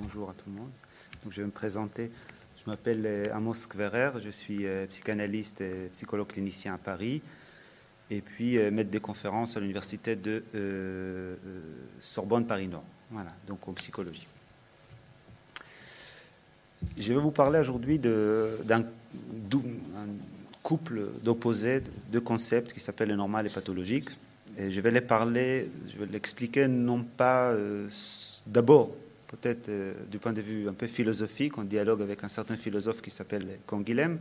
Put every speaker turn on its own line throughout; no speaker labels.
bonjour à tout le monde. Je vais me présenter. Je m'appelle euh, Amos Kverer, je suis euh, psychanalyste et psychologue clinicien à Paris, et puis euh, maître des conférences à l'université de Sorbonne Paris-Nord, voilà, donc en psychologie. Je vais vous parler aujourd'hui d'un couple d'opposés, de concepts qui s'appellent le normal et pathologique. Et je vais les parler, je vais l'expliquer non pas d'abord peut-être euh, du point de vue un peu philosophique, en dialogue avec un certain philosophe qui s'appelle Canguilhem,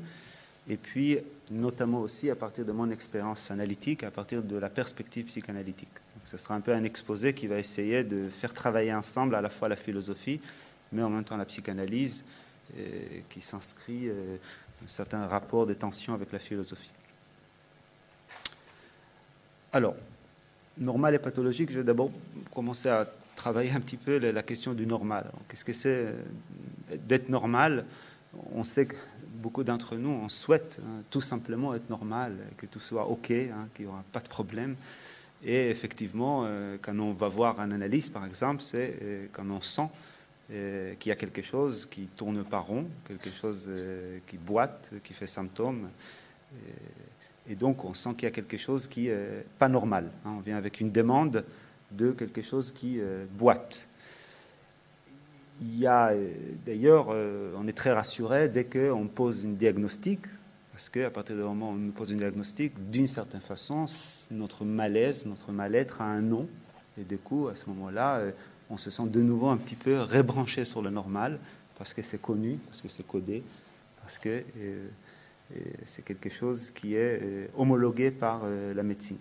et puis notamment aussi à partir de mon expérience analytique, à partir de la perspective psychanalytique. ce sera un peu un exposé qui va essayer de faire travailler ensemble à la fois la philosophie, mais en même temps la psychanalyse, euh, qui s'inscrit euh, un certain rapport de tension avec la philosophie. Alors, normal et pathologique, je vais d'abord commencer à travailler un petit peu la question du normal. Qu'est-ce que c'est euh, d'être normal? On sait que beaucoup d'entre nous, on souhaite hein, tout simplement être normal, que tout soit OK, hein, qu'il n'y aura pas de problème. Et effectivement, euh, quand on va voir un analyse, par exemple, c'est euh, quand on sent qu'il y a quelque chose qui tourne pas rond, quelque chose qui boite, qui fait symptôme. Et donc, on sent qu'il y a quelque chose qui n'est pas normal. Hein. On vient avec une demande de quelque chose qui euh, boite. Il y a euh, d'ailleurs, euh, on est très rassuré dès qu'on pose une diagnostic, parce qu'à partir du moment où on nous pose une diagnostic, d'une certaine façon, notre malaise, notre mal-être a un nom, et du coup, à ce moment-là, on se sent de nouveau un petit peu rebranché sur le normal, parce que c'est connu, parce que c'est codé, parce que c'est quelque chose qui est homologué par la médecine.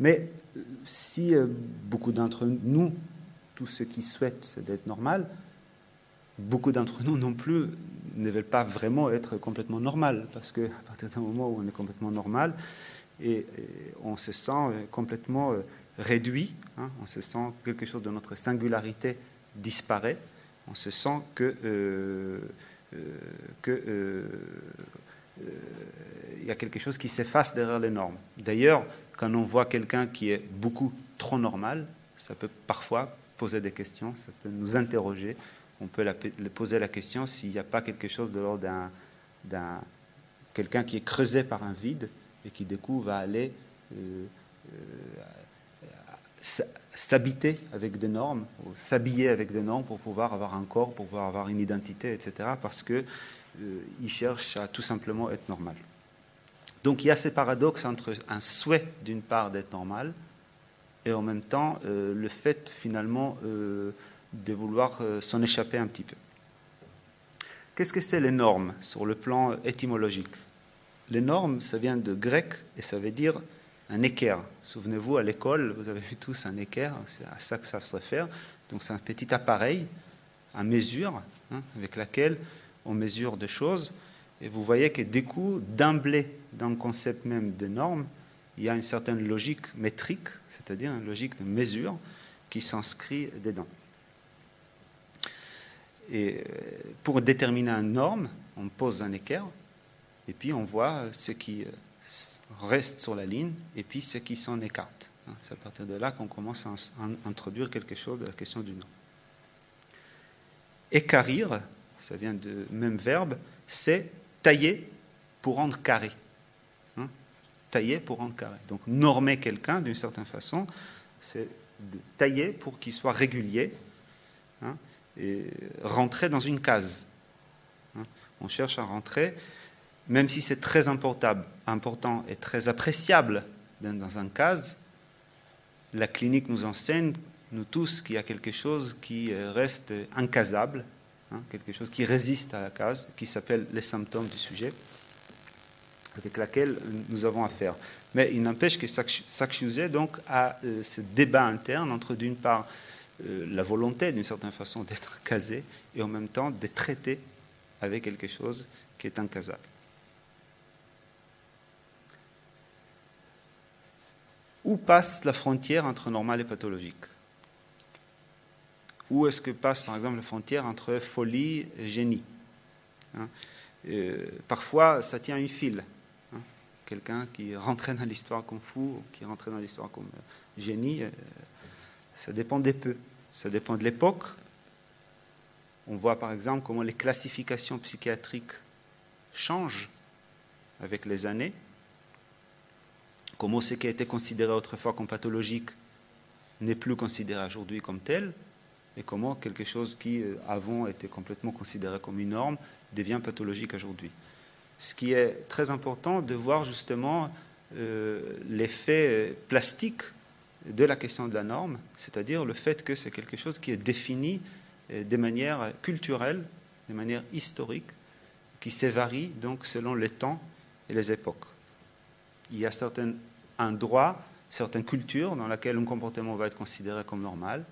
Mais euh, si euh, beaucoup d'entre nous, tous ceux qui souhaitent, d'être normal, beaucoup d'entre nous non plus ne veulent pas vraiment être complètement normal, parce qu'à partir d'un moment où on est complètement normal, et, on se sent euh, complètement réduit, hein, on se sent que quelque chose de notre singularité disparaît, on se sent que il y a quelque chose qui s'efface derrière les normes. D'ailleurs, quand on voit quelqu'un qui est beaucoup trop normal, ça peut parfois poser des questions, ça peut nous interroger. On peut poser la question s'il n'y a pas quelque chose de l'ordre d'un, quelqu'un qui est creusé par un vide et qui du coup va aller euh, euh, s'habiter avec des normes, ou s'habiller avec des normes pour pouvoir avoir un corps, pour pouvoir avoir une identité, etc. Parce qu'il euh, cherche à tout simplement être normal. Donc il y a ces paradoxes entre un souhait d'une part d'être normal et en même temps euh, le fait finalement euh, de vouloir euh, s'en échapper un petit peu. Qu'est-ce que c'est les normes sur le plan étymologique? Les normes, ça vient de grec et ça veut dire un équerre. Souvenez-vous, à l'école, vous avez vu tous un équerre, c'est à ça que ça se réfère. Donc c'est un petit appareil à mesure hein, avec lequel on mesure des choses. Et vous voyez que du coup, d'emblée, dans le concept même de normes, il y a une certaine logique métrique, c'est-à-dire une logique de mesure qui s'inscrit dedans. Et euh, pour déterminer une norme, on pose un équerre, et puis on voit ce qui euh, reste sur la ligne, et puis ce qui s'en écarte. Hein, c'est à partir de là qu'on commence à introduire quelque chose de la question du nom. Écarir, ça vient du même verbe, c'est tailler pour rendre carré. Hein? tailler pour rendre carré. Donc normer quelqu'un d'une certaine façon, c'est tailler pour qu'il soit régulier hein, et rentrer dans une case. Hein? On cherche à rentrer, même si c'est très important, important et très appréciable dans un case, la clinique nous enseigne, nous tous, qu'il y a quelque chose qui reste incasable, Hein, quelque chose qui résiste à la case, qui s'appelle les symptômes du sujet, avec laquelle nous avons affaire. Mais il n'empêche que sujet donc a euh, ce débat interne entre d'une part euh, la volonté d'une certaine façon d'être casé et en même temps de traiter avec quelque chose qui est incasable. Où passe la frontière entre normal et pathologique? Où est-ce que passe, par exemple, la frontière entre folie et génie hein? euh, Parfois, ça tient une file. Hein? Quelqu'un qui rentrait dans l'histoire comme fou, qui rentrait dans l'histoire comme génie, euh, ça dépend des peu. Ça dépend de l'époque, On voit par exemple comment les classifications psychiatriques changent avec les années, comment ce qui a été considéré autrefois comme pathologique n'est plus considéré aujourd'hui comme tel, et comment quelque chose qui euh, avant était complètement considéré comme une norme devient pathologique aujourd'hui. Ce qui est très important de voir justement euh, l'effet plastique de la question de la norme, c'est-à-dire le fait que c'est quelque chose qui est défini euh, de manière culturelle, de manière historique, qui se varie donc selon les temps et les époques. Il y a certains, un droit, certaines cultures dans lesquelles un comportement va être considéré comme normal,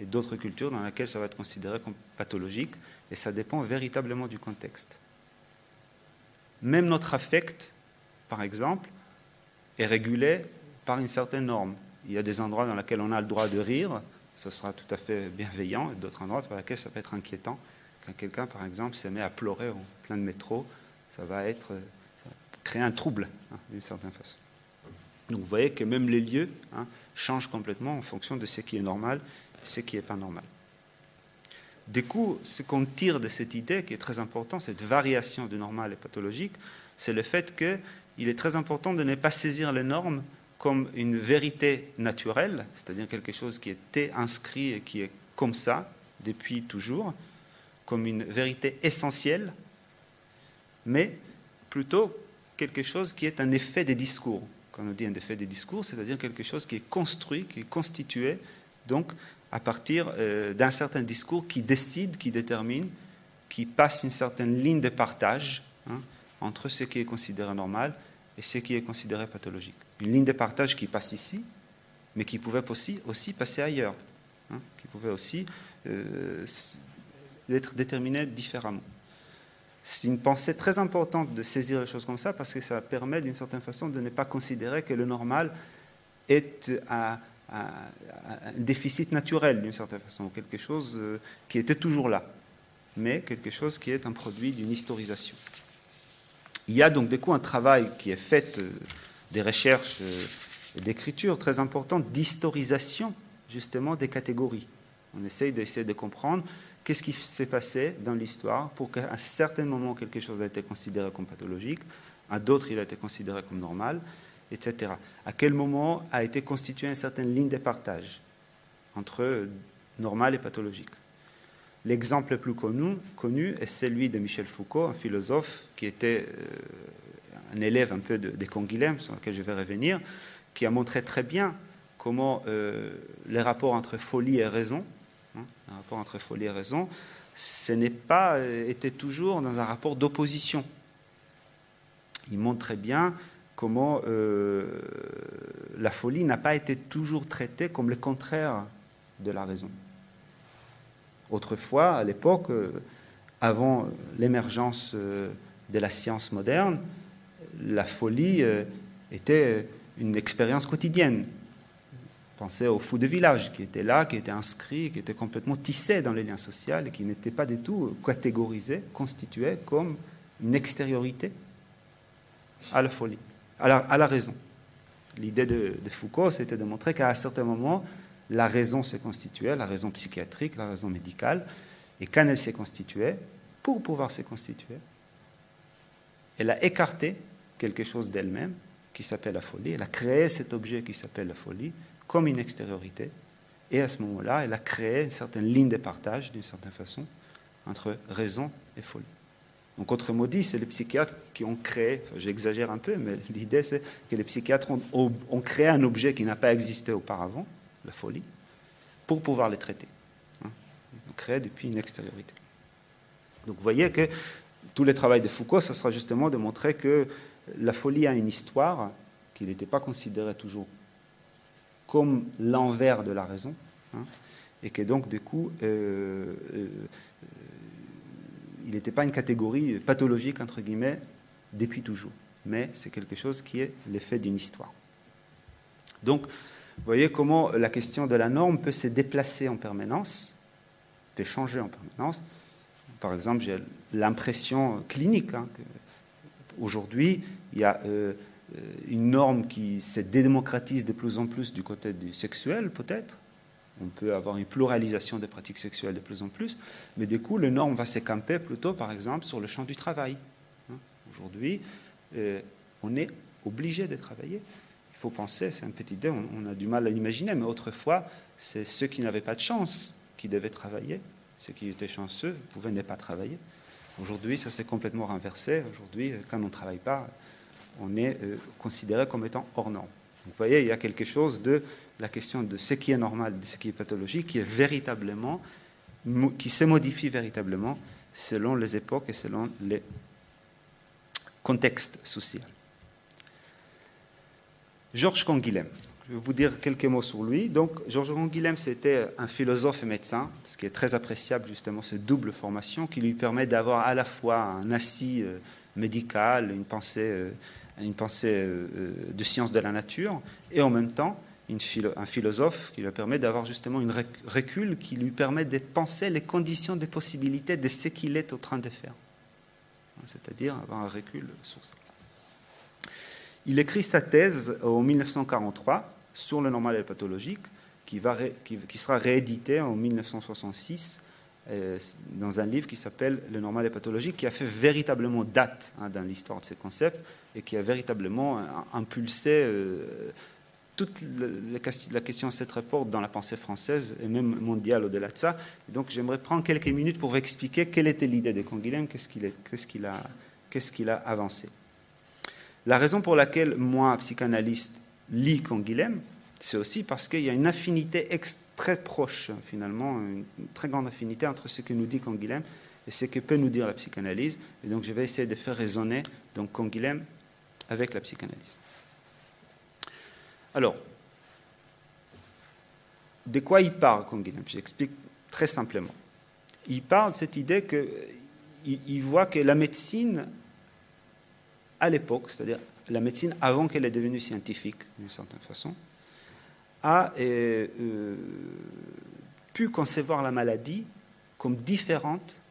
et d'autres cultures dans lesquelles ça va être considéré comme pathologique, et ça dépend véritablement du contexte. Même notre affect, par exemple, est régulé par une certaine norme. Il y a des endroits dans lesquels on a le droit de rire, ce sera tout à fait bienveillant, et d'autres endroits dans lesquels ça peut être inquiétant. Quand quelqu'un, par exemple, se met à pleurer en plein de métro, ça va être créer un trouble, hein, d'une certaine façon. Donc vous voyez que même les lieux hein, changent complètement en fonction de ce qui est normal et ce qui n'est pas normal. Du coup, ce qu'on tire de cette idée, qui est très important, cette variation du normal et pathologique, c'est le fait qu'il est très important de ne pas saisir les normes comme une vérité naturelle, c'est-à-dire quelque chose qui était inscrit et qui est comme ça depuis toujours, comme une vérité essentielle, mais plutôt quelque chose qui est un effet des discours. Quand on dit un effet des discours, c'est-à-dire quelque chose qui est construit, qui est constitué, donc à partir euh, d'un certain discours qui décide, qui détermine, qui passe une certaine ligne de partage hein, entre ce qui est considéré normal et ce qui est considéré pathologique. Une ligne de partage qui passe ici, mais qui pouvait aussi, passer ailleurs, hein, qui pouvait aussi euh, être déterminée différemment. C'est une pensée très importante de saisir les choses comme ça parce que ça permet d'une certaine façon de ne pas considérer que le normal est un, déficit naturel d'une certaine façon, quelque chose euh, qui était toujours là, mais quelque chose qui est un produit d'une historisation. Il y a donc du coup un travail qui est fait, euh, des recherches euh, d'écriture très importantes, d'historisation justement des catégories. On essaye d'essayer de comprendre qu'est-ce qui s'est passé dans l'histoire pour qu'à un certain moment quelque chose a été considéré comme pathologique, à d'autres il a été considéré comme normal, etc. À quel moment a été constituée une certaine ligne de partage entre normal et pathologique? L'exemple le plus connu, connu, est celui de Michel Foucault, un philosophe qui était euh, un élève un peu de, de Conguilhem, sur lequel je vais revenir, qui a montré très bien comment euh, les rapports entre folie et raison Hein, un rapport entre folie et raison, ce n'est pas euh, été toujours dans un rapport d'opposition. Il montre très bien comment euh, la folie n'a pas été toujours traitée comme le contraire de la raison. Autrefois, à l'époque, euh, avant l'émergence de la science moderne, la folie était une expérience quotidienne. Pensez aux fous de village qui étaient là, qui étaient inscrits, qui étaient complètement tissés dans les liens sociaux et qui n'étaient pas du tout catégorisés, constitués comme une extériorité à la folie, à la, raison. L'idée de, Foucault, c'était de montrer qu'à un certain moment, la raison s'est constituée, la raison psychiatrique, la raison médicale, et quand elle s'est constituée, pour pouvoir se constituer, elle a écarté quelque chose d'elle-même qui s'appelle la folie, elle a créé cet objet qui s'appelle la folie, comme une extériorité. Et à ce moment-là, elle a créé une certaine ligne de partage, d'une certaine façon, entre raison et folie. Donc, autrement dit, c'est les psychiatres qui ont créé, j'exagère un peu, mais l'idée c'est que les psychiatres ont, ont, créé un objet qui n'a pas existé auparavant, la folie, pour pouvoir les traiter. Hein. Ils ont créé depuis une extériorité. Donc vous voyez que tout le travail de Foucault, ça sera justement de montrer que la folie a une histoire, qui n'était pas considérée toujours comme l'envers de la raison, hein, et que donc, du coup, euh, euh, il n'était pas une catégorie pathologique, entre guillemets, depuis toujours, mais c'est quelque chose qui est l'effet d'une histoire. Donc, vous voyez comment la question de la norme peut se déplacer en permanence, peut changer en permanence. Par exemple, j'ai l'impression clinique hein, qu'aujourd'hui, il y a euh, une norme qui se dédémocratise de plus en plus du côté du sexuel, peut-être. on peut avoir une pluralisation des pratiques sexuelles de plus en plus, mais du coup, le norme va s'écamper plutôt, par exemple, sur le champ du travail. Hein. Aujourd'hui, euh, on est obligé de travailler. Il faut penser, c'est une petite idée, on, a du mal à l'imaginer, mais autrefois, c'est ceux qui n'avaient pas de chance qui devaient travailler. Ceux qui étaient chanceux pouvaient ne pas travailler. Aujourd'hui, ça s'est complètement renversé. Aujourd'hui, quand on ne travaille pas, on est euh, considéré comme étant hors norme. vous voyez, il y a quelque chose de la question de ce qui est normal, de ce qui est pathologique, qui est véritablement, qui se modifie véritablement selon les époques et selon les contextes sociaux. Georges Canguilhem. Je vais vous dire quelques mots sur lui. Donc, Georges Canguilhem, c'était un philosophe et médecin, ce qui est très appréciable, justement, cette double formation qui lui permet d'avoir à la fois un assis euh, médical, une pensée, euh, une pensée euh, de science de la nature, et en même temps un philosophe qui lui permet d'avoir justement une recul qui lui permet de penser les conditions des possibilités de ce qu'il est en train de faire. C'est-à-dire avoir un recul sur ça. Il écrit sa thèse en 1943 sur le normal et le pathologique, qui, qui, sera réédité en 1966 euh, dans un livre qui s'appelle Le normal et pathologique, qui a fait véritablement date hein, dans l'histoire de ces concepts et qui a véritablement euh, impulsé euh, toute la question cette rapporte dans la pensée française et même mondiale au-delà de ça. donc j'aimerais prendre quelques minutes pour vous expliquer quelle était l'idée de Canguilhem, qu'est-ce qu'il qu a, qu a, avancé. La raison pour laquelle moi, psychanalyste, lis Canguilhem, c'est aussi parce qu'il y a une affinité très proche, finalement, une très grande affinité entre ce que nous dit Canguilhem et ce que peut nous dire la psychanalyse. Et donc je vais essayer de faire résonner donc Canguilhem avec la psychanalyse. Alors, de quoi il parle, Canguilhem? J'explique très simplement. Il parle de cette idée qu'il voit que la médecine, à l'époque, c'est-à-dire la médecine avant qu'elle est devenue scientifique, d'une certaine façon, a euh, euh, pu concevoir la maladie comme différente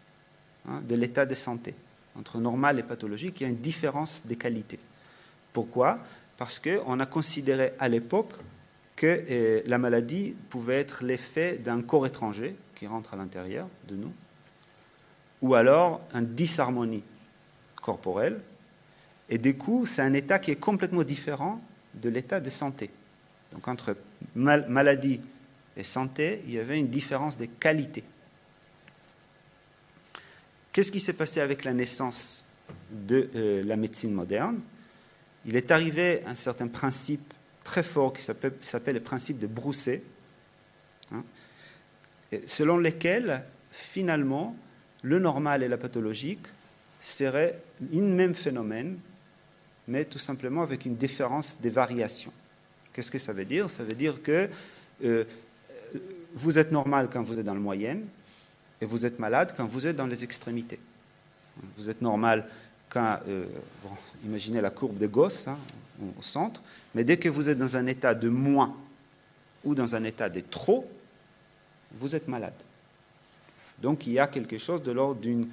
hein, de l'état de santé. Entre normal et pathologique, il y a une différence des qualités. Pourquoi? Parce qu'on a considéré à l'époque que euh, la maladie pouvait être l'effet d'un corps étranger qui rentre à l'intérieur de nous, ou alors une disharmonie corporelle. Et du coup, c'est un état qui est complètement différent de l'état de santé. Donc entre maladie et santé, il y avait une différence de qualité. Qu'est-ce qui s'est passé avec la naissance de euh, la médecine moderne? Il est arrivé un certain principe très fort qui s'appelle le principe de Brousset, hein, selon lequel, finalement, le normal et la pathologique seraient un même phénomène, mais tout simplement avec une différence des variations. Qu'est-ce que ça veut dire? Ça veut dire que euh, vous êtes normal quand vous êtes dans le moyenne, et vous êtes malade quand vous êtes dans les extrémités. Vous êtes normal quand, euh, imaginez la courbe de Gauss hein, au centre, mais dès que vous êtes dans un état de moins ou dans un état de trop, vous êtes malade. Donc il y a quelque chose de l'ordre d'une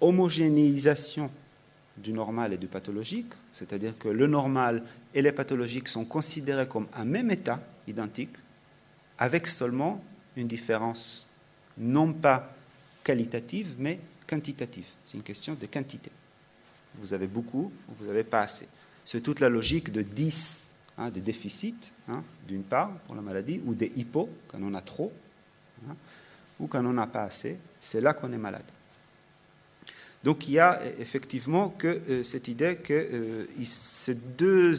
homogénéisation du normal et du pathologique, c'est-à-dire que le normal et les pathologiques sont considérés comme un même état identique, avec seulement une différence non pas qualitative, mais quantitative. C'est une question de quantité. Vous avez beaucoup, vous n'avez pas assez. C'est toute la logique de 10, hein, des déficits, hein, d'une part, pour la maladie, ou des hypos, quand on a trop, hein, ou quand on n'a pas assez. C'est là qu'on est malade. Donc il y a effectivement que euh, cette idée que euh, ces deux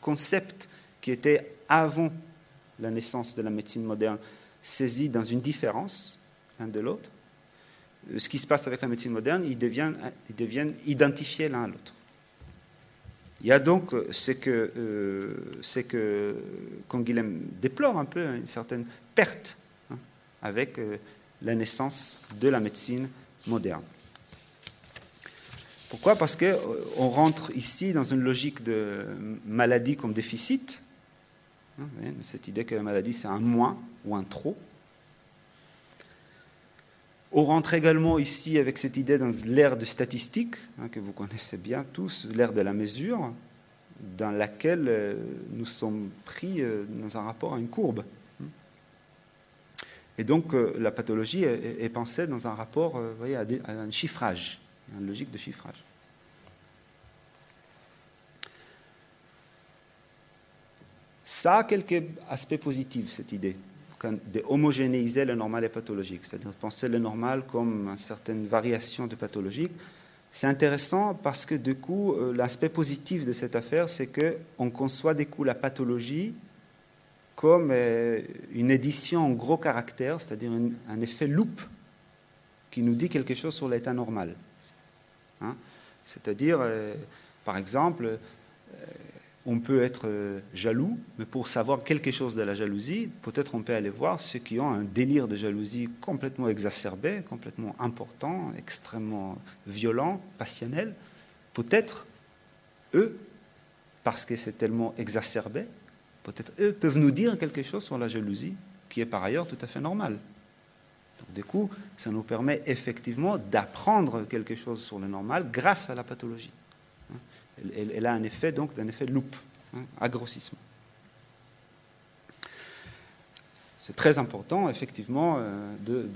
concepts qui étaient avant la naissance de la médecine moderne saisis dans une différence l'un de l'autre, euh, ce qui se passe avec la médecine moderne, ils deviennent, ils deviennent identifiés l'un à l'autre. Il y a donc ce que, euh, que déplore un peu, hein, une certaine perte hein, avec la naissance de la médecine moderne. Pourquoi Parce qu'on rentre ici dans une logique de maladie comme déficit, hein, cette idée que la maladie c'est un moins ou un trop, on rentre également ici avec cette idée dans l'ère de statistique, hein, que vous connaissez bien tous, l'ère de la mesure, dans laquelle euh, nous sommes pris euh, dans un rapport à une courbe. Et donc euh, la pathologie est, pensée dans un rapport euh, voyez, à, un chiffrage, une logique de chiffrage. Ça a quelques aspects positifs, cette idée, de homogénéiser le normal et pathologique, c'est-à-dire penser le normal comme une certaine variation de pathologique. C'est intéressant parce que du coup, euh, l'aspect positif de cette affaire, c'est qu'on conçoit du coup la pathologie comme euh, une édition en gros caractère, c'est-à-dire un effet loupe qui nous dit quelque chose sur l'état normal. Hein. c'est-à-dire, euh, par exemple, euh, on peut être jaloux, mais pour savoir quelque chose de la jalousie, peut-être on peut aller voir ceux qui ont un délire de jalousie complètement exacerbé, complètement important, extrêmement violent, passionnel. Peut-être eux, parce que c'est tellement exacerbé, peut-être eux peuvent nous dire quelque chose sur la jalousie, qui est par ailleurs tout à fait normale. Donc, du coup, ça nous permet effectivement d'apprendre quelque chose sur le normal grâce à la pathologie. Elle, a un effet, donc, d'un effet loupe, hein. C'est très important, effectivement, euh,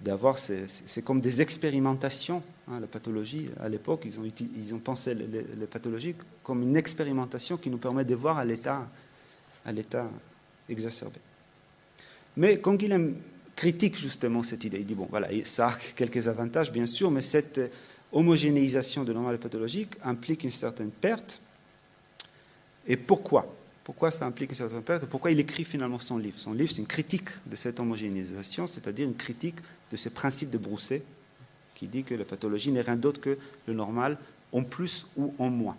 d'avoir. C'est comme des expérimentations. Hein, la pathologie, à l'époque, ils ont, ils ont pensé les, les, pathologies comme une expérimentation qui nous permet de voir à l'état exacerbé. Mais Canguilhem critique justement cette idée. Il dit, bon, voilà, ça a quelques avantages, bien sûr, mais cette homogénéisation de normal pathologique implique une certaine perte. Et pourquoi? Pourquoi ça implique une certaine perte? Pourquoi il écrit finalement son livre? Son livre, c'est une critique de cette homogénéisation, c'est-à-dire une critique de ce principe de Brousset, qui dit que la pathologie n'est rien d'autre que le normal en plus ou en moins.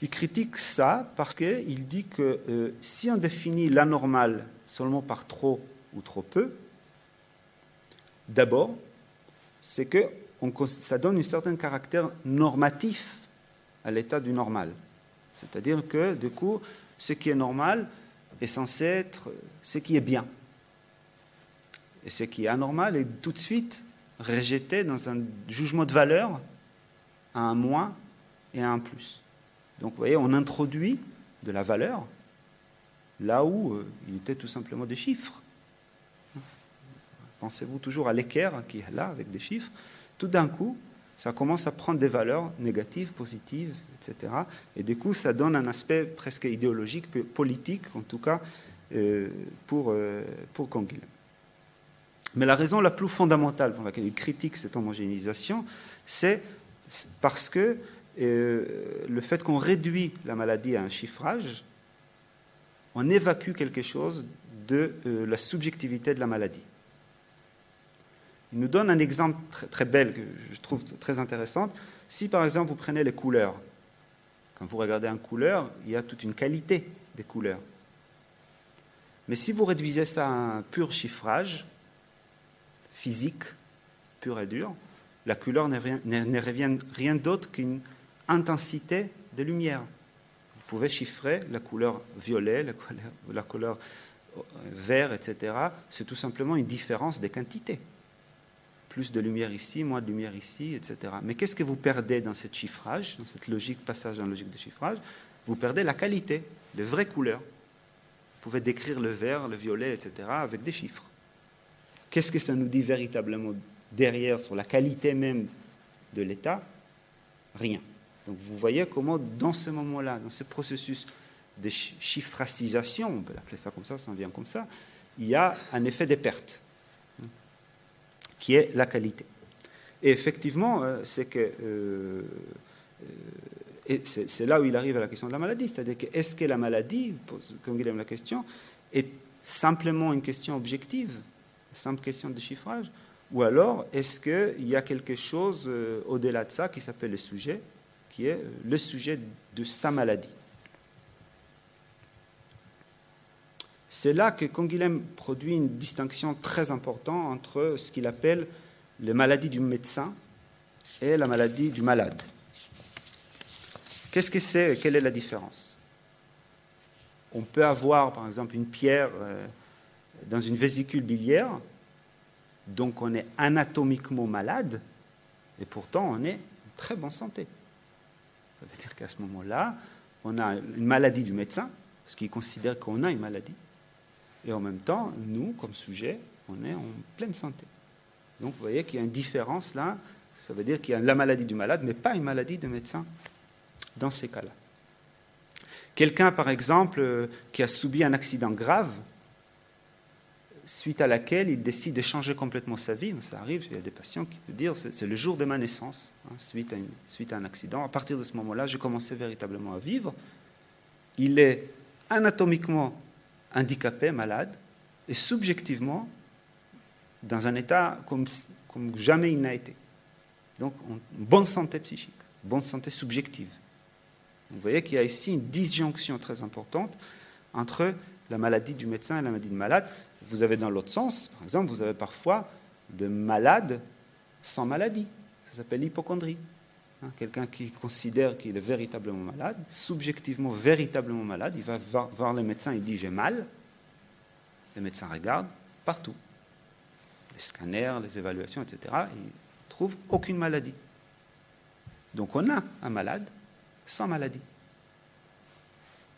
Il critique ça parce qu'il dit que euh, si on définit l'anormal seulement par trop ou trop peu, d'abord, c'est que ça donne un certain caractère normatif à l'état du normal. C'est-à-dire que, du coup, ce qui est normal est censé être ce qui est bien. Et ce qui est anormal est tout de suite rejeté dans un jugement de valeur à un moins et à un plus. Donc vous voyez, on introduit de la valeur là où euh, il était tout simplement des chiffres. Pensez-vous toujours à l'équerre qui est là avec des chiffres? Tout d'un coup, ça commence à prendre des valeurs négatives, positives, etc. Et du coup, ça donne un aspect presque idéologique, politique en tout cas, euh, pour, euh, pour Mais la raison la plus fondamentale pour laquelle il critique cette homogénéisation, c'est parce que le fait qu'on réduit la maladie à un chiffrage, on évacue quelque chose de euh, la subjectivité de la maladie. Il nous donne un exemple très, très, bel que je trouve très intéressant. Si par exemple vous prenez les couleurs, quand vous regardez une couleur, il y a toute une qualité des couleurs. Mais si vous réduisez ça à un pur chiffrage physique, pur et dur, la couleur n'est rien, rien d'autre qu'une intensité de lumière. Vous pouvez chiffrer la couleur violet, la couleur, la euh, vert, etc. C'est tout simplement une différence des quantités. Plus de lumière ici, moins de lumière ici, etc. Mais qu'est-ce que vous perdez dans ce chiffrage, dans cette logique, passage en logique de chiffrage? Vous perdez la qualité, les vraies couleurs. Vous pouvez décrire le vert, le violet, etc. avec des chiffres. Qu'est-ce que ça nous dit véritablement derrière sur la qualité même de l'état? Rien. Donc vous voyez comment dans ce moment-là, dans ce processus de chiffracisation, on peut l'appeler ça comme ça, ça en vient comme ça, il y a un effet de perte, hein, qui est la qualité. Et effectivement, euh, c'est que euh, euh, c'est là où il arrive à la question de la maladie, c'est-à-dire que est-ce que la maladie, comme il aime la question, est simplement une question objective, simple question de chiffrage, ou alors est-ce qu'il y a quelque chose au-delà de ça qui s'appelle le sujet, qui est le sujet de sa maladie. C'est là que Canguilhem produit une distinction très importante entre ce qu'il appelle les maladies du médecin et la maladie du malade. Qu'est-ce que c'est Quelle est la différence? On peut avoir, par exemple, une pierre euh, dans une vésicule biliaire, donc on est anatomiquement malade, et pourtant on est en très bonne santé. Ça veut dire qu'à ce moment-là, on a une maladie du médecin, ce qui considère qu'on a une maladie. et en même temps, nous, comme sujet, on est en pleine santé. Donc vous voyez qu'il y a une différence là, ça veut dire qu'il y a la maladie du malade, mais pas une maladie de médecin dans ces cas-là. Quelqu'un, par exemple, euh, qui a subi un accident grave, suite à laquelle il décide de changer complètement sa vie, ça arrive, il y a des patients qui peuvent dire c'est le jour de ma naissance, hein, suite, à suite à un accident. À partir de ce moment-là, j'ai commencé véritablement à vivre. Il est anatomiquement handicapé, malade, et subjectivement dans un état comme, jamais il n'a été. Donc, bonne santé psychique, bonne santé subjective. Vous voyez qu'il y a ici une disjonction très importante entre la maladie du médecin et la maladie du malade. Vous avez dans l'autre sens, par exemple, vous avez parfois de malades sans maladie. Ça s'appelle l'hypochondrie. Hein, quelqu'un qui considère qu'il est véritablement malade, subjectivement véritablement malade, il va voir, le médecin, il dit j'ai mal. Le médecin regarde partout. Les scanners, les évaluations, etc. Il ne trouve aucune maladie. Donc on a un malade sans maladie.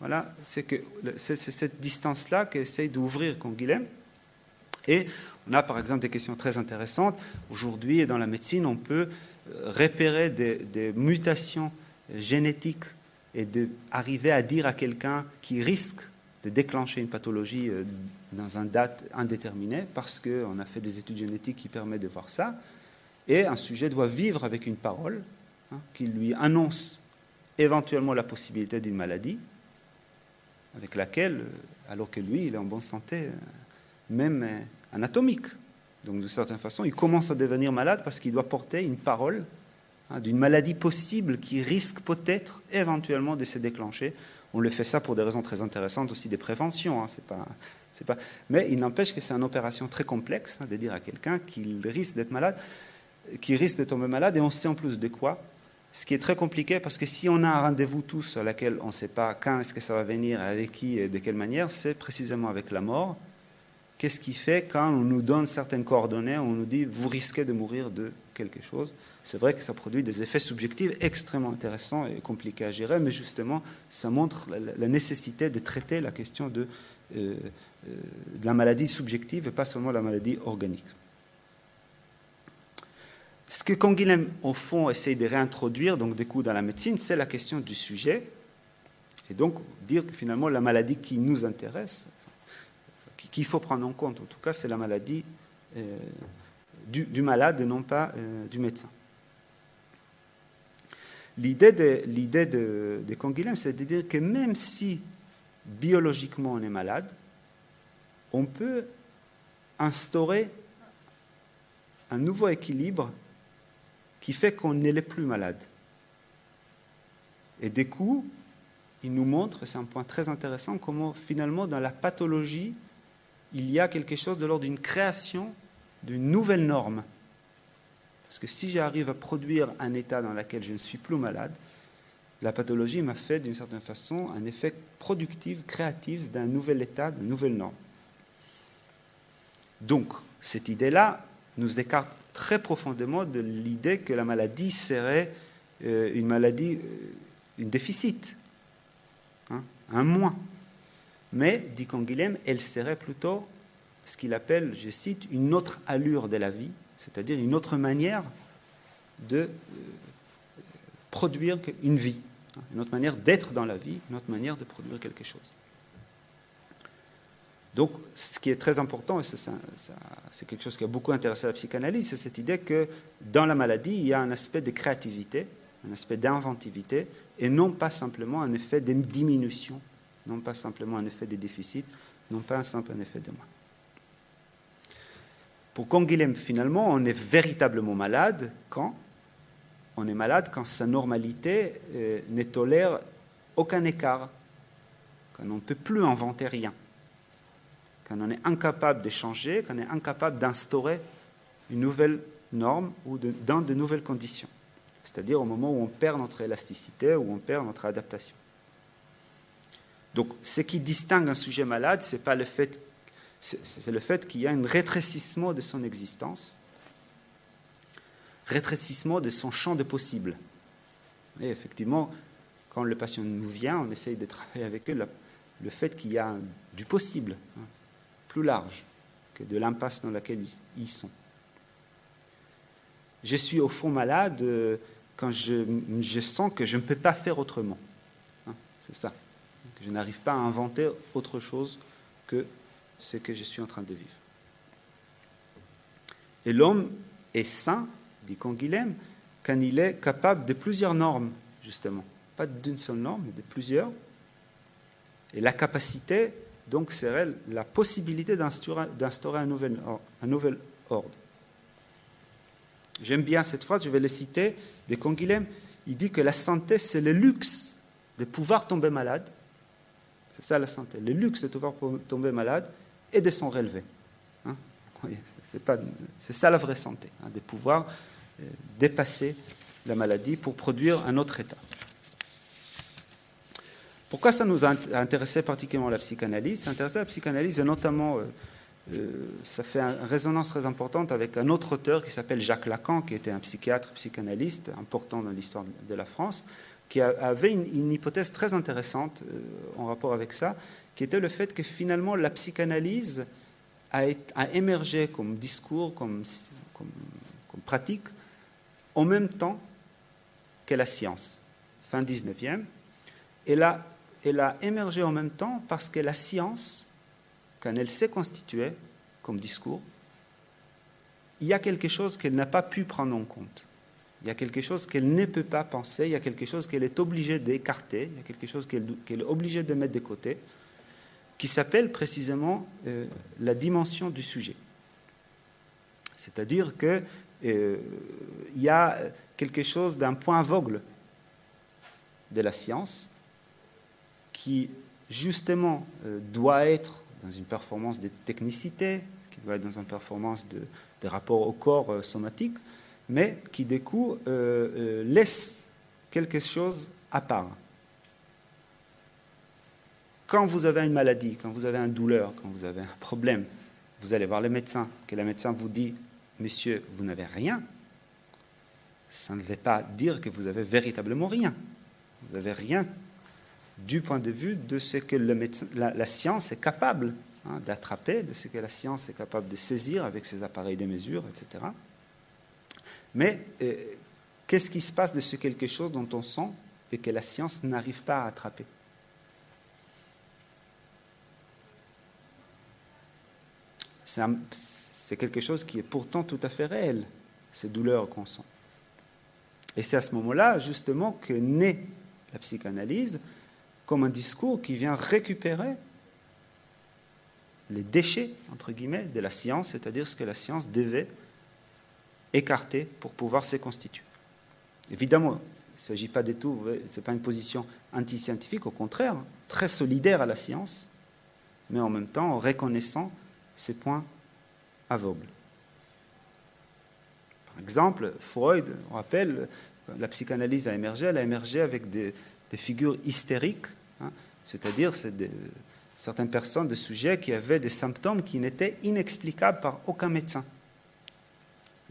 Voilà, c'est cette distance-là qu'essaye d'ouvrir Conguilhem. Et on a par exemple des questions très intéressantes. Aujourd'hui, dans la médecine, on peut repérer des, mutations génétiques et d'arriver à dire à quelqu'un qui risque de déclencher une pathologie euh, dans une date indéterminée, parce qu'on a fait des études génétiques qui permettent de voir ça, et un sujet doit vivre avec une parole hein, qui lui annonce éventuellement la possibilité d'une maladie, avec laquelle, euh, alors que lui, il est en bonne santé, euh, même anatomique. Donc, d'une certaine façon, il commence à devenir malade parce qu'il doit porter une parole hein, d'une maladie possible qui risque peut-être éventuellement de se déclencher. On le fait ça pour des raisons très intéressantes aussi des préventions. Hein, c'est pas, c'est pas... Mais il n'empêche que c'est une opération très complexe hein, de dire à quelqu'un qu'il risque d'être malade, qu'il risque de tomber malade, et on sait en plus de quoi. Ce qui est très compliqué parce que si on a un rendez-vous tous à laquelle on ne sait pas quand est-ce que ça va venir, avec qui et de quelle manière, c'est précisément avec la mort Qu'est-ce qui fait quand on nous donne certaines coordonnées, on nous dit vous risquez de mourir de quelque chose? C'est vrai que ça produit des effets subjectifs extrêmement intéressants et compliqués à gérer, mais justement, ça montre la nécessité de traiter la question de, euh, euh, de la maladie subjective et pas seulement la maladie organique. Ce que Canguilhem, au fond, essaye de réintroduire, donc des coups dans la médecine, c'est la question du sujet. Et donc, dire que finalement, la maladie qui nous intéresse, qu'il faut prendre en compte. En tout cas, c'est la maladie euh, du, malade et non pas euh, du médecin. L'idée de, c'est de dire que même si biologiquement on est malade, on peut instaurer un nouveau équilibre qui fait qu'on n'est plus malade. Et du coup, il nous montre, c'est un point très intéressant, comment finalement dans la pathologie, il y a quelque chose de l'ordre d'une création d'une nouvelle norme. Parce que si j'arrive à produire un état dans lequel je ne suis plus malade, la pathologie m'a fait d'une certaine façon un effet productif, créatif d'un nouvel état, d'une nouvelle norme. Donc, cette idée-là nous écarte très profondément de l'idée que la maladie serait euh, une maladie, euh, une déficit, hein, un moins. Mais, dit Canguilhem, elle serait plutôt ce qu'il appelle, je cite, une autre allure de la vie, c'est-à-dire une autre manière de euh, produire une vie, hein, une autre manière d'être dans la vie, une autre manière de produire quelque chose. Donc, ce qui est très important, et c'est quelque chose qui a beaucoup intéressé la psychanalyse, c'est cette idée que dans la maladie, il y a un aspect de créativité, un aspect d'inventivité, et non pas simplement un effet de diminution non pas simplement un effet de déficit, non pas un simple effet de moins. Pour Canguilhem, finalement, on est véritablement malade quand on est malade quand sa normalité euh, ne tolère aucun écart, quand on ne peut plus inventer rien, quand on est incapable de changer, quand on est incapable d'instaurer une nouvelle norme ou dans de nouvelles conditions, c'est-à-dire au moment où on perd notre élasticité, où on perd notre adaptation. Donc, ce qui distingue un sujet malade, c'est pas le fait, c'est le fait qu'il y a un rétrécissement de son existence, rétrécissement de son champ de possible. Et effectivement, quand le patient nous vient, on essaye de travailler avec eux le fait qu'il y a du possible. Plus large que de l'impasse dans laquelle ils sont. Je suis au fond malade euh, quand je, sens que je ne peux pas faire autrement. Hein, c'est ça. Je n'arrive pas à inventer autre chose que ce que je suis en train de vivre. Et l'homme est saint, dit Canguilhem, quand il est capable de plusieurs normes, justement. Pas d'une seule norme, mais de plusieurs. Et la capacité, donc, serait la possibilité d'instaurer un nouvel, ordre. J'aime bien cette phrase, je vais le citer, de Canguilhem. Il dit que la santé, c'est le luxe de pouvoir tomber malade. C'est ça la santé, le luxe de pouvoir tomber malade et de s'en relever. Hein? C'est ça la vraie santé, hein, de pouvoir euh, dépasser la maladie pour produire un autre état. Pourquoi ça nous a intéressé particulièrement la psychanalyse? Ça intéressé la psychanalyse, et notamment, euh, euh, ça fait une résonance très importante avec un autre auteur qui s'appelle Jacques Lacan, qui était un psychiatre, psychanalyste important dans l'histoire de la France, qui avait une, hypothèse très intéressante en rapport avec ça, qui était le fait que finalement la psychanalyse a, émergé comme discours, comme, comme pratique, en même temps que la science, fin 19e. Elle a, elle a émergé en même temps parce que la science, quand elle s'est constituée comme discours, il y a quelque chose qu'elle n'a pas pu prendre en compte. Il y a quelque chose qu'elle ne peut pas penser, il y a quelque chose qu'elle est obligée d'écarter, il y a quelque chose qu'elle est obligée de mettre de côté, qui s'appelle précisément euh, la dimension du sujet. C'est-à-dire que euh, y a quelque chose d'un point aveugle de la science qui, justement, euh, doit être dans une performance de technicité, qui doit être dans une performance de, des rapports au corps euh, somatique, mais qui, du coup, laisse quelque chose à part. Quand vous avez une maladie, quand vous avez une douleur, quand vous avez un problème, vous allez voir le médecin, que le médecin vous dit Monsieur, vous n'avez rien, ça ne veut pas dire que vous avez véritablement rien. Vous n'avez rien du point de vue de ce que la, science est capable hein, d'attraper, de ce que la science est capable de saisir avec ses appareils de mesure, etc. Mais euh, qu'est-ce qui se passe de ce quelque chose dont on sent et que la science n'arrive pas à attraper? C'est quelque chose qui est pourtant tout à fait réel, ces douleurs qu'on sent. Et c'est à ce moment-là, justement, que naît la psychanalyse comme un discours qui vient récupérer les déchets, entre guillemets, de la science, c'est-à-dire ce que la science devait écarter pour pouvoir se constituer. Évidemment, il ne s'agit pas du tout, ce n'est pas une position anti-scientifique, au contraire, très solidaire à la science, mais en même temps en reconnaissant ces points aveugles. Par exemple, Freud, on rappelle, la psychanalyse a émergé, elle a émergé avec des, figures hystériques, hein, c'est-à-dire certaines personnes, des sujets qui avaient des symptômes qui n'étaient inexplicables par aucun médecin.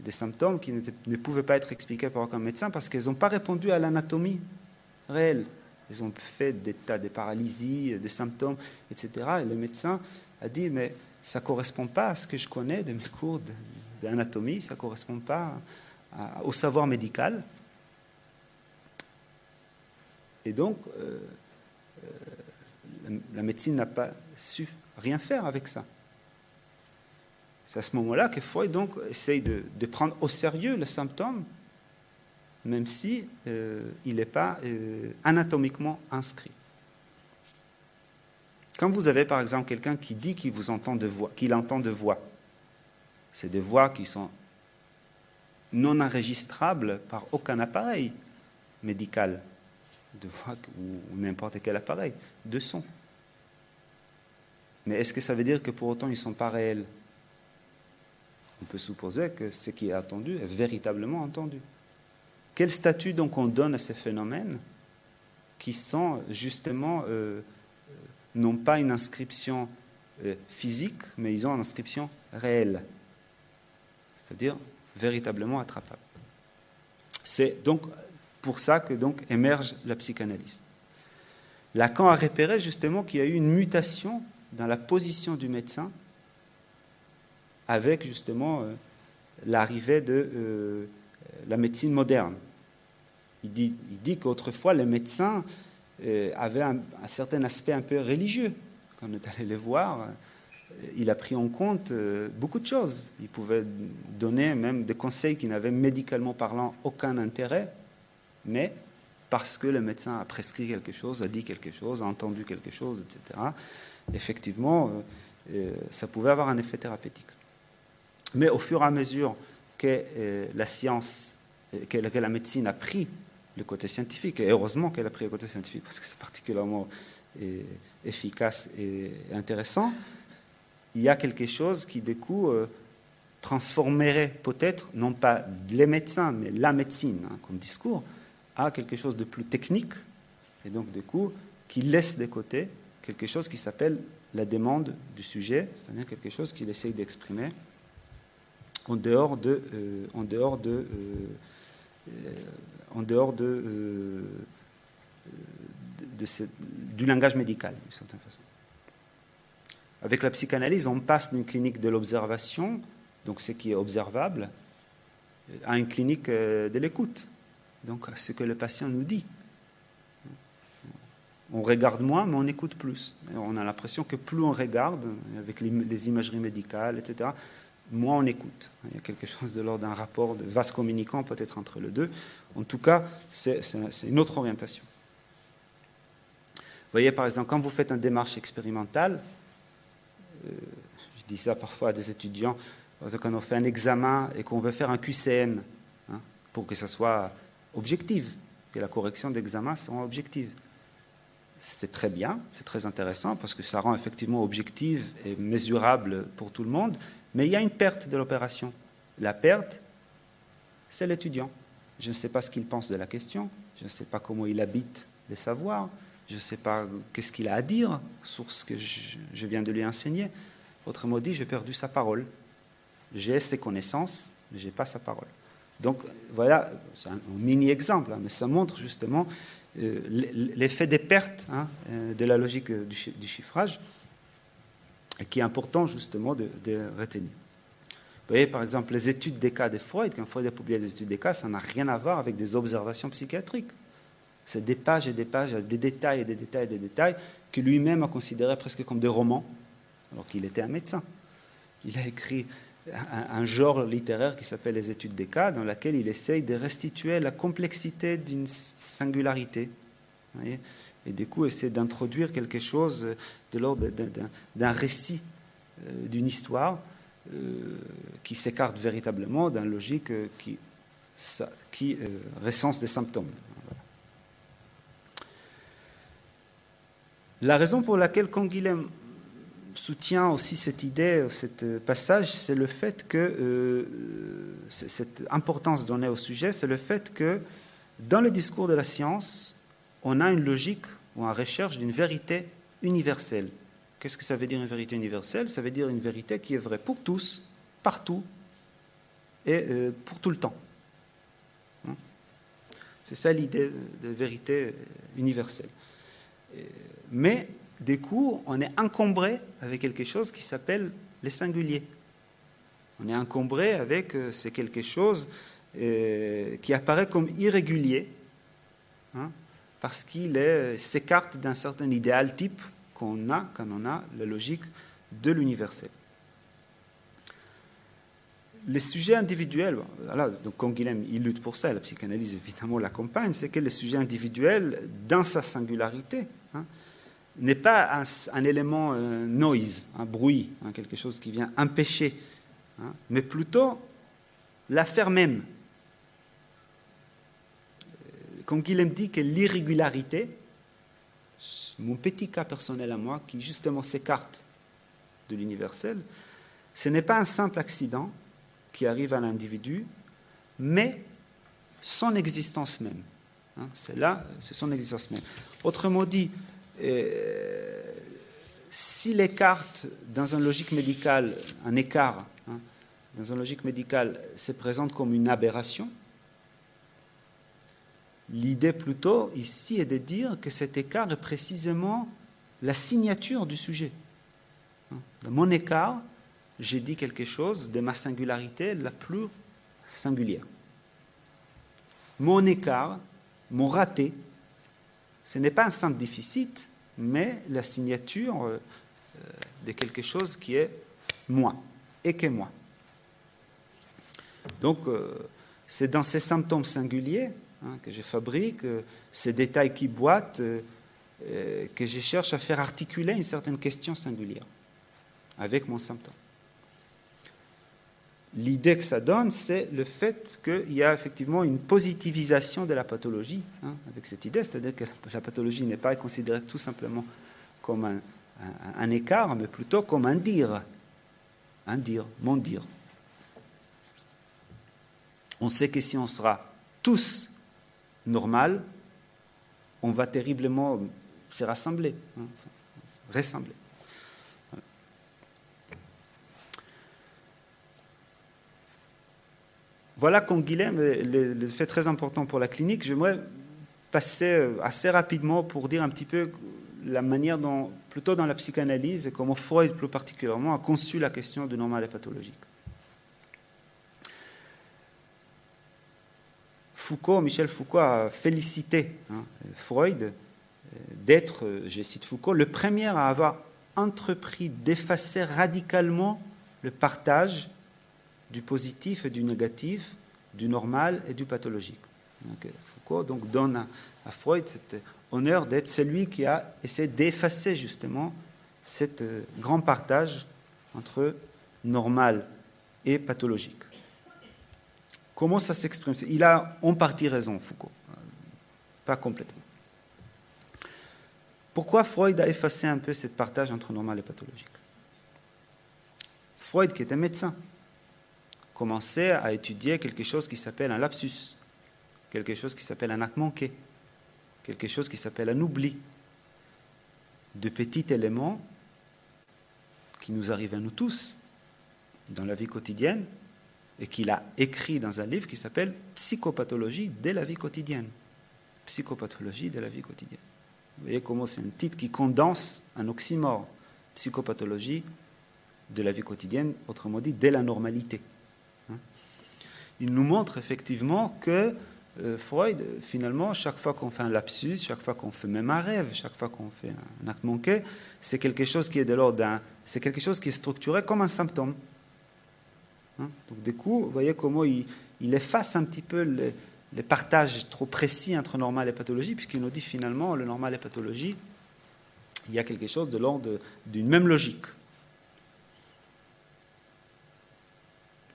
Des symptômes qui ne pouvaient pas être expliqués par aucun médecin parce qu'ils n'ont pas répondu à l'anatomie réelle. Ils ont fait des tas de paralysies, des symptômes, etc. Et le médecin a dit, mais ça ne correspond pas à ce que je connais de mes cours d'anatomie, ça ne correspond pas au savoir médical. Et donc, euh, la, médecine n'a pas su rien faire avec ça. C'est à ce moment-là que Freud donc essaye de, prendre au sérieux le symptôme, même si euh, n'est pas anatomiquement inscrit. Quand vous avez par exemple quelqu'un qui dit qu'il vous entend de voix, qu'il entend de voix, c'est des voix qui sont non enregistrables par aucun appareil médical, de voix ou n'importe quel appareil, de son. Mais est-ce que ça veut dire que pour autant ils ne sont pas réels? On peut supposer que ce qui est attendu est véritablement entendu. Quel statut donc on donne à ces phénomènes qui sont justement euh, n'ont pas une inscription euh, physique, mais ils ont une inscription réelle, c'est-à-dire véritablement attrapable? C'est donc pour ça que donc émerge la psychanalyse. Lacan a repéré justement qu'il y a eu une mutation dans la position du médecin avec justement l'arrivée de la médecine moderne. Il dit, qu'autrefois, les médecins avaient un, un, certain aspect un peu religieux. Quand on est allé les voir, il a pris en compte beaucoup de choses. Il pouvait donner même des conseils qui n'avaient médicalement parlant aucun intérêt, mais parce que le médecin a prescrit quelque chose, a dit quelque chose, a entendu quelque chose, etc., effectivement, euh, euh, ça pouvait avoir un effet thérapeutique. Mais au fur et à mesure que euh, la science, que, la médecine a pris le côté scientifique, et heureusement qu'elle a pris le côté scientifique, parce que c'est particulièrement efficace et intéressant, il y a quelque chose qui, du coup, transformerait peut-être, non pas les médecins, mais la médecine hein, comme discours, à quelque chose de plus technique, et donc du coup, qui laisse de côté quelque chose qui s'appelle la demande du sujet, c'est-à-dire quelque chose qu'il essaye d'exprimer en dehors euh, euh, euh, du langage médical, d'une certaine façon. Avec la psychanalyse, on passe d'une clinique de l'observation, donc ce qui est observable, à une clinique de l'écoute, donc ce que le patient nous dit. On regarde moins, mais on écoute plus. On a l'impression que plus on regarde, avec les imageries médicales, etc., moins on écoute. Il y a quelque chose de l'ordre d'un rapport de vaste communicant peut-être entre les deux. En tout cas, c'est une autre orientation. Vous voyez, par exemple, quand vous faites une démarche expérimentale, euh, je dis ça parfois à des étudiants, quand on fait un examen et qu'on veut faire un QCM, hein, pour que ça soit objective, que la correction d'examen soit objective. C'est très bien, c'est très intéressant parce que ça rend effectivement objective et mesurable pour tout le monde, mais il y a une perte de l'opération. La perte, c'est l'étudiant. Je ne sais pas ce qu'il pense de la question, je ne sais pas comment il habite les savoirs, je ne sais pas qu'est-ce qu'il a à dire sur ce que je viens de lui enseigner. Autrement dit, j'ai perdu sa parole. J'ai ses connaissances, mais je n'ai pas sa parole. Donc voilà, c'est un mini-exemple, hein, mais ça montre justement l'effet des pertes hein, euh, de la logique du, chiffrage, qui est important justement de, retenir. Vous voyez par exemple les études des cas de Freud, quand Freud a publié des études des cas, ça n'a rien à voir avec des observations psychiatriques. C'est des pages et des pages, des détails et des détails et des détails que lui-même a considérés presque comme des romans, alors qu'il était un médecin. Il a écrit un, genre littéraire qui s'appelle les études des cas, dans lequel il essaye de restituer la complexité d'une singularité. et du coup, essaie d'introduire quelque chose de l'ordre d'un récit, euh, d'une histoire euh, qui s'écarte véritablement d'une logique qui, qui euh, recense des symptômes. La raison pour laquelle Canguilhem soutient aussi cette idée, ce passage, c'est le fait que, euh, cette importance donnée au sujet, c'est le fait que dans le discours de la science, on a une logique ou une recherche d'une vérité universelle. Qu'est-ce que ça veut dire une vérité universelle? Ça veut dire une vérité qui est vraie pour tous, partout et euh, pour tout le temps. Hein? C'est ça l'idée de vérité universelle. Mais des coups, on est encombré avec quelque chose qui s'appelle les singuliers. On est encombré avec euh, c'est quelque chose euh, qui apparaît comme irrégulier, hein, parce qu'il s'écarte d'un certain idéal type qu'on a quand on a la logique de l'universel. Les sujets individuels, voilà, donc comme Guilhem, il lutte pour ça, la psychanalyse évidemment l'accompagne, c'est que les sujets individuels, dans sa singularité, hein, n'est pas un, élément euh, noise, un bruit, hein, quelque chose qui vient empêcher, hein, mais plutôt l'affaire même. Euh, comme qu'il aime dit que l'irrégularité, mon petit cas personnel à moi, qui justement s'écarte de l'universel, ce n'est pas un simple accident qui arrive à l'individu, mais son existence même. Hein, c'est là, c'est son existence même. Autrement dit, s'il écarte dans une logique médicale, un écart, hein, dans une logique médicale, se présente comme une aberration, l'idée plutôt ici est de dire que cet écart est précisément la signature du sujet. Hein. Dans mon écart, j'ai dit quelque chose de ma singularité la plus singulière. Mon écart, mon raté, ce n'est pas un simple déficit, mais la signature euh, de quelque chose qui est moi et que moi. Donc, euh, c'est dans ces symptômes singuliers hein, que je fabrique, euh, ces détails qui boitent, que je cherche à faire articuler une certaine question singulière avec mon symptôme l'idée que ça donne, c'est le fait qu'il y a effectivement une positivisation de la pathologie, hein, avec cette idée, c'est-à-dire que la pathologie n'est pas considérée tout simplement comme un, écart, mais plutôt comme un dire, un dire, mon dire. On sait que si on sera tous normal, on va terriblement se rassembler, hein, ressembler. Voilà Canguilhem, le, le fait très important pour la clinique. J'aimerais passer euh, assez rapidement pour dire un petit peu la manière dont, plutôt dans la psychanalyse, comment Freud plus particulièrement a conçu la question du normal et pathologique. Foucault, Michel Foucault a félicité hein, Freud euh, d'être, euh, je cite Foucault, le premier à avoir entrepris d'effacer radicalement le partage du positif et du négatif, du normal et du pathologique. Euh, Foucault donne à, Freud cet honneur d'être celui qui a essayé d'effacer justement cet euh, grand partage entre normal et pathologique. Comment ça s'exprime? Il a en partie raison, Foucault, euh, pas complètement. Pourquoi Freud a effacé un peu ce partage entre normal et pathologique? Freud, qui était médecin, commençait à étudier quelque chose qui s'appelle un lapsus, quelque chose qui s'appelle un acte manqué, quelque chose qui s'appelle un oubli, de petits éléments qui nous arrivent à nous tous dans la vie quotidienne et qu'il a écrit dans un livre qui s'appelle Psychopathologie de la vie quotidienne. Psychopathologie de la vie quotidienne. Vous voyez comment c'est un titre qui condense un oxymore. Psychopathologie de la vie quotidienne, autrement dit, dès la normalité il nous montre effectivement que euh, Freud, finalement, chaque fois qu'on fait un lapsus, chaque fois qu'on fait même un rêve, chaque fois qu'on fait un acte manqué, c'est quelque chose qui est de l'ordre d'un, c'est quelque chose qui est structuré comme un symptôme. Hein? Donc, du coup, vous voyez comment il, efface un petit peu les, partages trop précis entre normal et pathologie, puisqu'il nous dit finalement, le normal et pathologie, il y a quelque chose de l'ordre d'une même logique.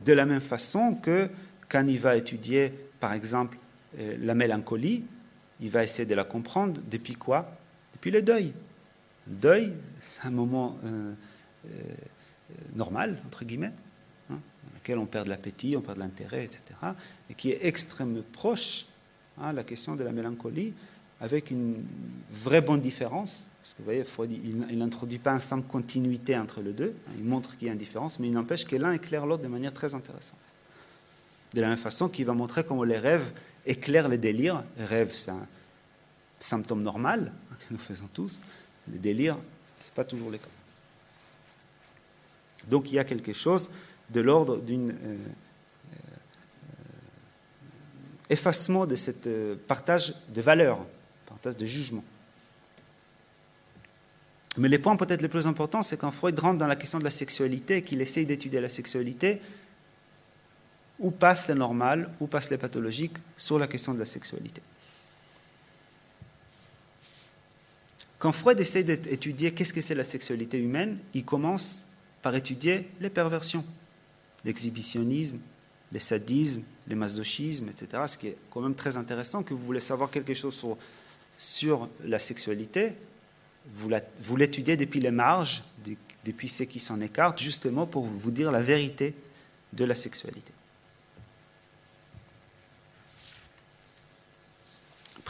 De la même façon que quand il va étudier, par exemple, euh, la mélancolie, il va essayer de la comprendre depuis quoi? Depuis le deuil. Le deuil, c'est un moment euh, euh, normal, entre guillemets, hein, dans lequel on perd de l'appétit, on perd de l'intérêt, etc., et qui est extrêmement proche, hein, la question de la mélancolie, avec une vraie bonne différence. Parce que vous voyez, il n'introduit pas un simple continuité entre les deux, hein, il montre qu'il y a une différence, mais il n'empêche que l'un éclaire l'autre de manière très intéressante. De la même façon qu'il va montrer comment les rêves éclairent les délires. Les rêves, c'est un symptôme normal que nous faisons tous. Les délires, ce n'est pas toujours le cas. Donc il y a quelque chose de l'ordre d'un euh, euh, effacement de ce euh, partage de valeurs, partage de jugement. Mais les points peut-être les plus importants, c'est quand Freud rentre dans la question de la sexualité, qu'il essaye d'étudier la sexualité, où passe le normal, où passe les pathologiques sur la question de la sexualité. Quand Freud essaie d'étudier qu'est-ce que c'est la sexualité humaine, il commence par étudier les perversions, l'exhibitionnisme, les sadismes, les masochismes, etc. Ce qui est quand même très intéressant, que vous voulez savoir quelque chose sur la sexualité, vous l'étudiez depuis les marges, depuis ceux qui s'en écartent, justement pour vous dire la vérité de la sexualité.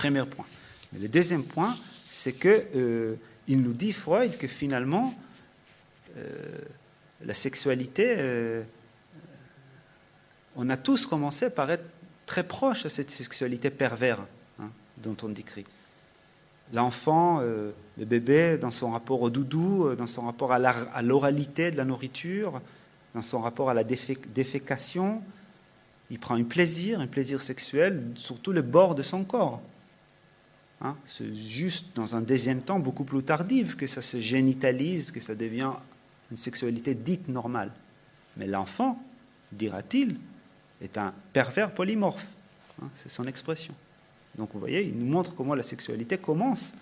Premier point. le deuxième point, c'est que euh, il nous dit Freud que finalement euh, la sexualité, euh, on a tous commencé par être très proche à cette sexualité pervers hein, dont on décrit. L'enfant, le bébé, dans son rapport au doudou, dans son rapport à l'oralité de la nourriture, dans son rapport à la défécation, il prend un plaisir, un plaisir sexuel sur tous les bords de son corps. Hein, c'est juste dans un deuxième temps beaucoup plus tardif que ça se génitalise, que ça devient une sexualité dite normale. Mais l'enfant, dira-t-il, est un pervers polymorphe. Hein, c'est son expression. Donc vous voyez, il nous montre comment la sexualité commence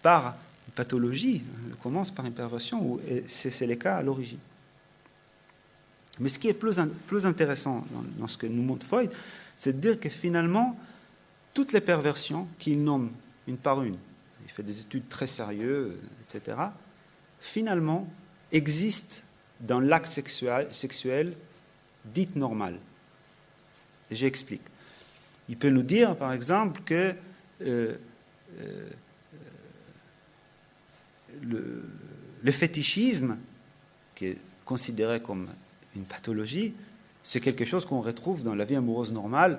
par une pathologie, commence par une perversion, et c'est le cas à l'origine. Mais ce qui est plus, plus intéressant dans, ce que nous montre Freud, c'est de dire que finalement, toutes les perversions qu'il nomme une par une, il fait des études très sérieuses, etc., finalement existent dans l'acte sexuel, sexuel dit normal. J'explique. Il peut nous dire, par exemple, que euh, euh, le, fétichisme, qui est considéré comme une pathologie, c'est quelque chose qu'on retrouve dans la vie amoureuse normale.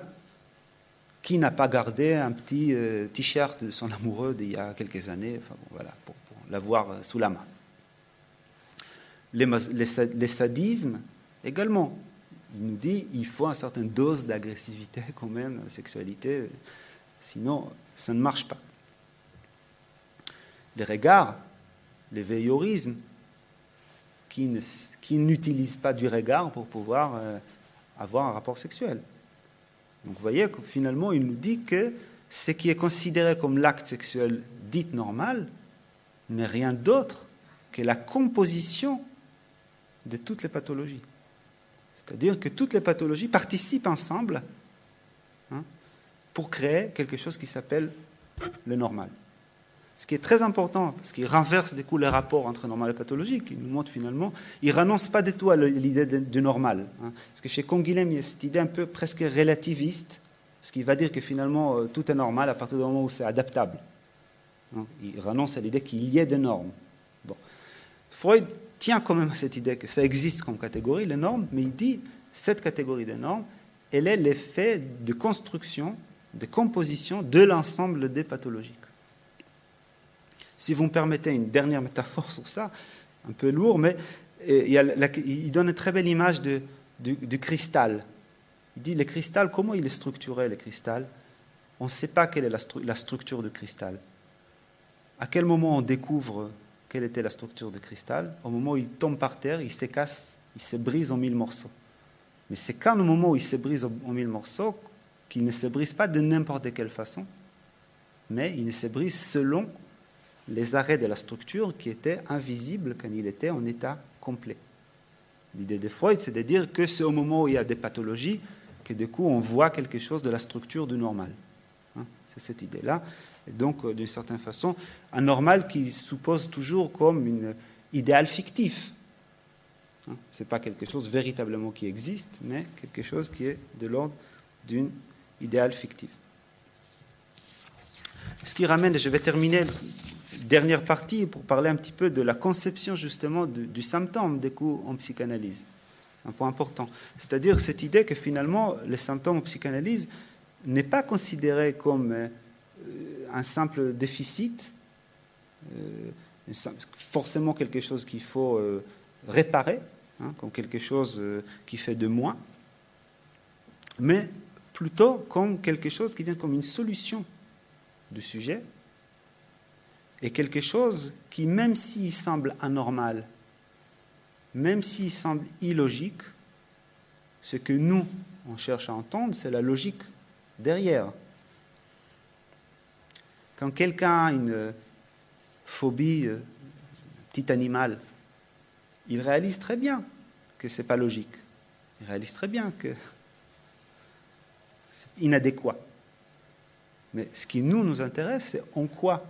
Qui n'a pas gardé un petit euh, t-shirt de son amoureux d'il y a quelques années, enfin, voilà, pour, l'avoir sous la main les, sadismes également. Il nous dit qu'il faut une certaine dose d'agressivité quand même la sexualité, sinon ça ne marche pas. Les regards, les veilleurismes, qui, n'utilisent pas du regard pour pouvoir euh, avoir un rapport sexuel. Donc vous voyez que finalement, il nous dit que ce qui est considéré comme l'acte sexuel dit normal n'est rien d'autre que la composition de toutes les pathologies. C'est-à-dire que toutes les pathologies participent ensemble hein, pour créer quelque chose qui s'appelle le normal. Ce qui est très important, parce qu'il renverse du les rapports entre normal et pathologique. Il nous montre finalement, il renonce pas du tout à l'idée du normal. Hein. Parce que chez Conguilhem, il y a cette idée un peu presque relativiste, ce qui va dire que finalement euh, tout est normal à partir du moment où c'est adaptable. Hein. Il renonce à l'idée qu'il y ait des normes. Freud tient quand même à cette idée que ça existe comme catégorie, les normes, mais il dit cette catégorie des normes, elle est l'effet de construction, de composition de l'ensemble des pathologies. Si vous me permettez une dernière métaphore sur ça, un peu lourd, mais il, donne une très belle image du, cristal. Il dit le cristal, comment il est structuré le cristal On ne sait pas quelle est la, structure du cristal. À quel moment on découvre quelle était la structure du cristal? Au moment où il tombe par terre, il se casse, il se brise en mille morceaux. Mais c'est quand au moment où il se brise en mille morceaux qu'il ne se brise pas de n'importe quelle façon, mais il ne se brise selon les arrêts de la structure qui étaient invisibles quand il était en état complet. L'idée de Freud, c'est de dire que c'est au moment où il y a des pathologies que du coup on voit quelque chose de la structure du normal. Hein, c'est cette idée-là. Et donc, euh, d'une certaine façon, un normal qui suppose toujours comme un idéal fictif. Hein, Ce n'est pas quelque chose véritablement qui existe, mais quelque chose qui est de l'ordre d'un idéal fictif. Ce qui ramène, je vais terminer dernière partie pour parler un petit peu de la conception justement du, symptôme des coups en psychanalyse. C'est un point important. C'est-à-dire cette idée que finalement le symptôme en psychanalyse n'est pas considéré comme euh, un simple déficit, euh, forcément quelque chose qu'il faut euh, réparer, hein, comme quelque chose qui fait de moins, mais plutôt comme quelque chose qui vient comme une solution du sujet est quelque chose qui, même s'il semble anormal, même s'il semble illogique, ce que nous, on cherche à entendre, c'est la logique derrière. Quand quelqu'un a une phobie, un petit animal, il réalise très bien que ce n'est pas logique. Il réalise très bien que c'est inadéquat. Mais ce qui nous intéresse, c'est en quoi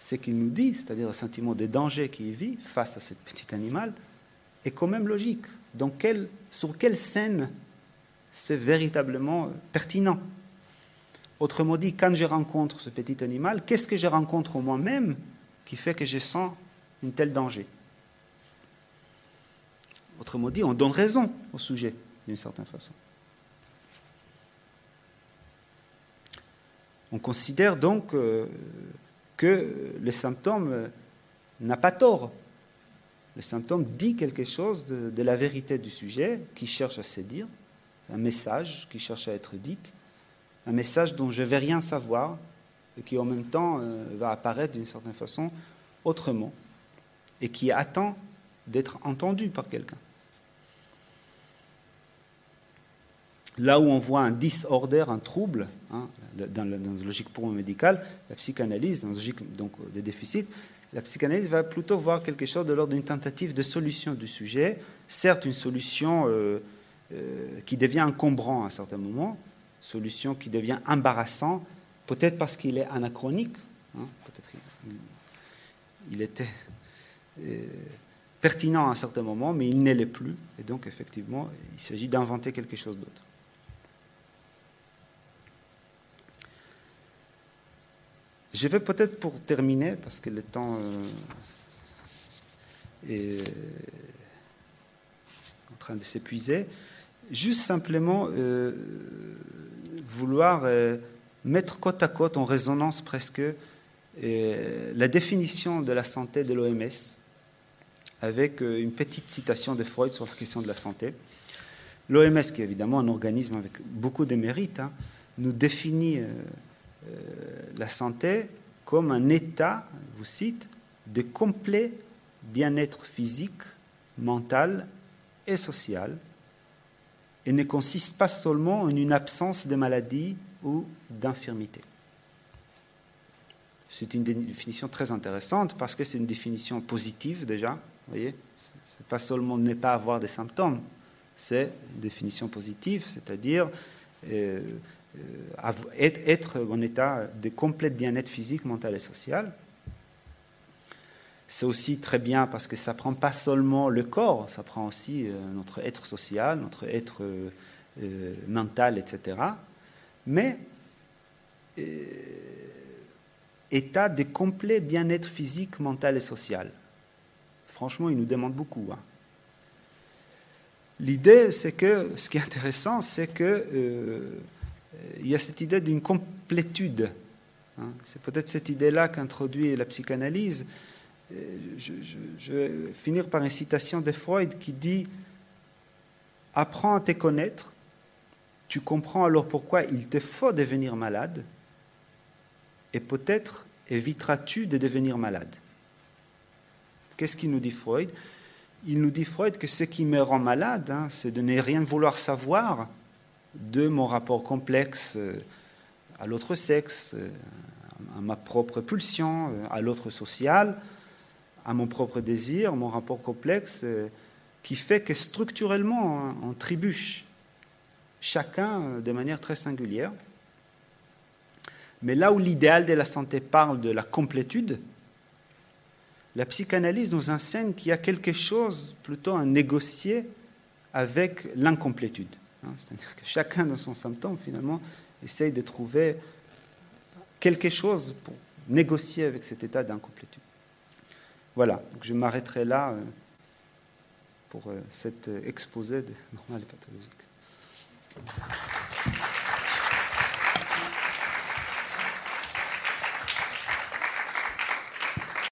ce qu'il nous dit, c'est-à-dire le sentiment de danger qu'il vit face à ce petit animal, est quand même logique. Donc, sur quelle scène c'est véritablement pertinent? Autrement dit, quand je rencontre ce petit animal, qu'est-ce que je rencontre en moi-même qui fait que je sens un tel danger? Autrement dit, on donne raison au sujet, d'une certaine façon. On considère donc euh, que le symptôme n'a pas tort. Le symptôme dit quelque chose de, la vérité du sujet qui cherche à se dire. C'est un message qui cherche à être dit. Un message dont je ne vais rien savoir et qui en même temps euh, va apparaître d'une certaine façon autrement et qui attend d'être entendu par quelqu'un. Là où on voit un disorder, un trouble, hein, dans, la, logique pro-médicale, la psychanalyse, dans la logique donc, des déficits, la psychanalyse va plutôt voir quelque chose de l'ordre d'une tentative de solution du sujet, certes une solution euh, euh, qui devient encombrant à un certain moment, solution qui devient embarrassant, peut-être parce qu'il est anachronique, hein, peut-être il, était euh, pertinent à un certain moment, mais il ne l'est plus, et donc effectivement, il s'agit d'inventer quelque chose d'autre. Je vais peut-être pour terminer, parce que le temps euh, est en train de s'épuiser, juste simplement euh, vouloir euh, mettre côte à côte, en résonance presque, la définition de la santé de l'OMS avec une petite citation de Freud sur la question de la santé. L'OMS, qui est évidemment un organisme avec beaucoup de mérites, hein, nous définit la santé comme un état, vous cite, de complet bien-être physique, mental et social, et ne consiste pas seulement en une absence de maladie ou d'infirmité. C'est une définition très intéressante parce que c'est une définition positive déjà. Voyez, c'est pas seulement ne pas avoir des symptômes, c'est une définition positive, c'est-à-dire euh, euh, être en état de complet bien-être physique, mental et social. C'est aussi très bien parce que ça prend pas seulement le corps, ça prend aussi euh, notre être social, notre être euh, mental, etc. Mais état de complet bien-être physique, mental et social. Franchement, il nous demande beaucoup. Hein. L'idée, c'est que ce qui est intéressant, c'est que il y a cette idée d'une complétude. Hein. C'est peut-être cette idée-là qu'introduit la psychanalyse. Euh, je, vais finir par une citation de Freud qui dit Apprends à te connaître, tu comprends alors pourquoi il te faut devenir malade, et peut-être éviteras-tu de devenir malade. Qu'est-ce qu'il nous dit Freud? Il nous dit Freud que ce qui me rend malade, hein, c'est de ne rien vouloir savoir de mon rapport complexe euh, à l'autre sexe, euh, à ma propre pulsion, euh, à l'autre social, à mon propre désir, mon rapport complexe, qui fait que structurellement on trébuche, chacun de manière très singulière. Mais là où l'idéal de la santé parle de la complétude, la psychanalyse nous enseigne qu'il y a quelque chose plutôt à négocier avec l'incomplétude. Hein, c'est-à-dire que chacun dans son symptôme, finalement, essaye de trouver quelque chose pour négocier avec cet état d'incomplétude. Voilà, je m'arrêterai là euh, pour euh, cet exposé de normal et pathologique.